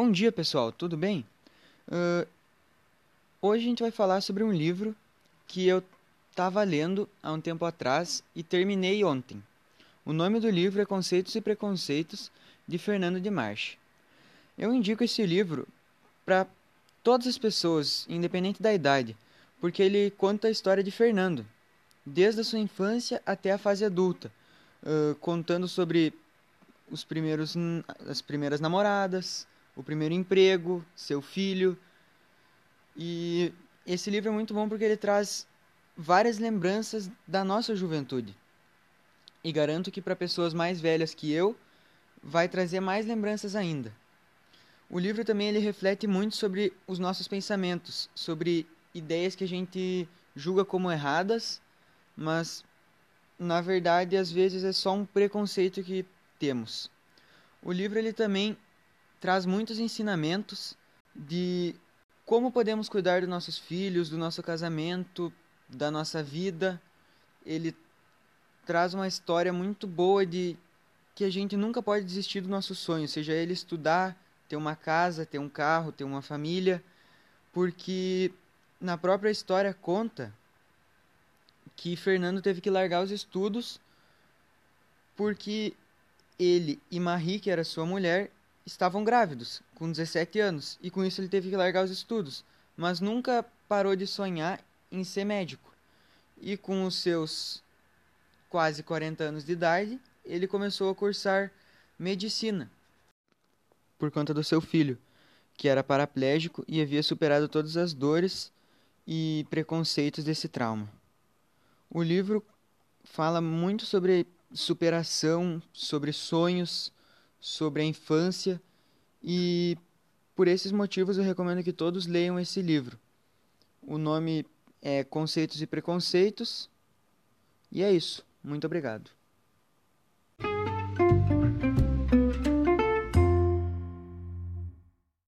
Bom dia, pessoal, tudo bem? Uh, hoje a gente vai falar sobre um livro que eu estava lendo há um tempo atrás e terminei ontem. O nome do livro é Conceitos e Preconceitos, de Fernando de Marche. Eu indico esse livro para todas as pessoas, independente da idade, porque ele conta a história de Fernando, desde a sua infância até a fase adulta, uh, contando sobre os primeiros, as primeiras namoradas, o primeiro emprego, seu filho. E esse livro é muito bom porque ele traz várias lembranças da nossa juventude. E garanto que para pessoas mais velhas que eu, vai trazer mais lembranças ainda. O livro também ele reflete muito sobre os nossos pensamentos, sobre ideias que a gente julga como erradas, mas na verdade às vezes é só um preconceito que temos. O livro ele também traz muitos ensinamentos de como podemos cuidar dos nossos filhos, do nosso casamento, da nossa vida. Ele traz uma história muito boa de que a gente nunca pode desistir do nosso sonho, seja ele estudar, ter uma casa, ter um carro, ter uma família, porque na própria história conta que Fernando teve que largar os estudos porque ele e Marie, que era sua mulher, estavam grávidos, com 17 anos, e com isso ele teve que largar os estudos, mas nunca parou de sonhar em ser médico. E com os seus quase 40 anos de idade, ele começou a cursar medicina por conta do seu filho, que era paraplégico e havia superado todas as dores e preconceitos desse trauma. O livro fala muito sobre superação, sobre sonhos, sobre a infância e por esses motivos eu recomendo que todos leiam esse livro. O nome é Conceitos e Preconceitos. E é isso. Muito obrigado.